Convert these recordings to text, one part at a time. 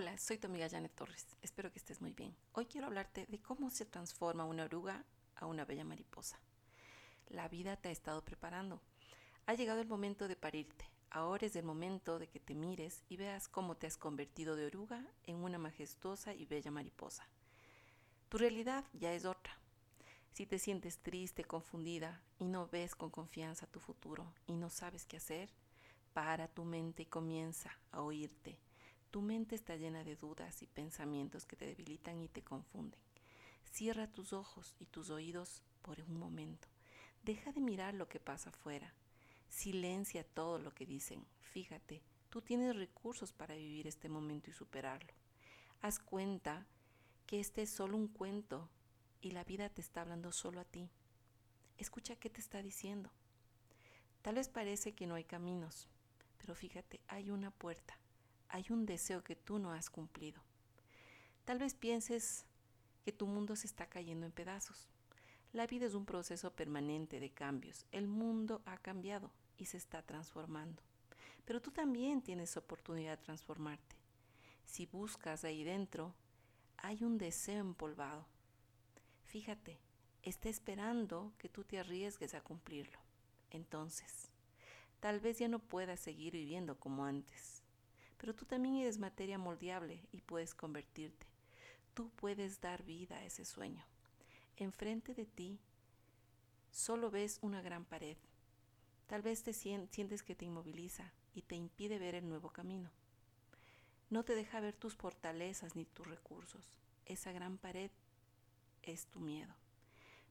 Hola, soy tu amiga Janet Torres. Espero que estés muy bien. Hoy quiero hablarte de cómo se transforma una oruga a una bella mariposa. La vida te ha estado preparando. Ha llegado el momento de parirte. Ahora es el momento de que te mires y veas cómo te has convertido de oruga en una majestuosa y bella mariposa. Tu realidad ya es otra. Si te sientes triste, confundida y no ves con confianza tu futuro y no sabes qué hacer, para tu mente y comienza a oírte tu mente está llena de dudas y pensamientos que te debilitan y te confunden. Cierra tus ojos y tus oídos por un momento. Deja de mirar lo que pasa afuera. Silencia todo lo que dicen. Fíjate, tú tienes recursos para vivir este momento y superarlo. Haz cuenta que este es solo un cuento y la vida te está hablando solo a ti. Escucha qué te está diciendo. Tal vez parece que no hay caminos, pero fíjate, hay una puerta hay un deseo que tú no has cumplido. Tal vez pienses que tu mundo se está cayendo en pedazos. La vida es un proceso permanente de cambios. El mundo ha cambiado y se está transformando. Pero tú también tienes oportunidad de transformarte. Si buscas ahí dentro, hay un deseo empolvado. Fíjate, está esperando que tú te arriesgues a cumplirlo. Entonces, tal vez ya no puedas seguir viviendo como antes pero tú también eres materia moldeable y puedes convertirte. Tú puedes dar vida a ese sueño. Enfrente de ti solo ves una gran pared. Tal vez te sientes que te inmoviliza y te impide ver el nuevo camino. No te deja ver tus fortalezas ni tus recursos. Esa gran pared es tu miedo.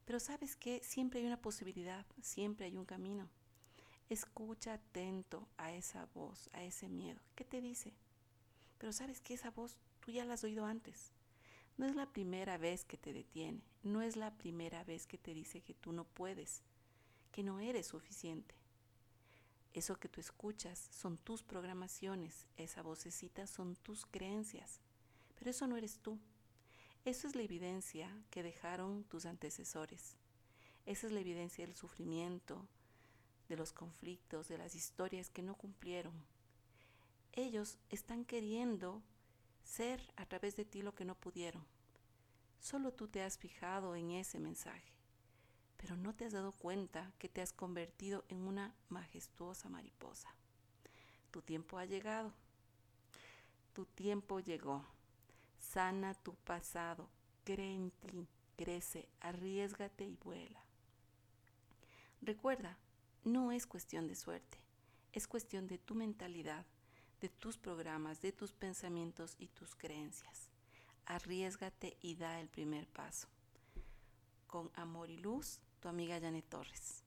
Pero sabes que siempre hay una posibilidad, siempre hay un camino. Escucha atento a esa voz, a ese miedo. ¿Qué te dice? Pero sabes que esa voz tú ya la has oído antes. No es la primera vez que te detiene, no es la primera vez que te dice que tú no puedes, que no eres suficiente. Eso que tú escuchas son tus programaciones, esa vocecita son tus creencias, pero eso no eres tú. Eso es la evidencia que dejaron tus antecesores. Esa es la evidencia del sufrimiento, de los conflictos, de las historias que no cumplieron. Ellos están queriendo ser a través de ti lo que no pudieron. Solo tú te has fijado en ese mensaje, pero no te has dado cuenta que te has convertido en una majestuosa mariposa. Tu tiempo ha llegado. Tu tiempo llegó. Sana tu pasado. Cree en ti. Crece. Arriesgate y vuela. Recuerda, no es cuestión de suerte, es cuestión de tu mentalidad, de tus programas, de tus pensamientos y tus creencias. Arriesgate y da el primer paso. Con amor y luz, tu amiga Janet Torres.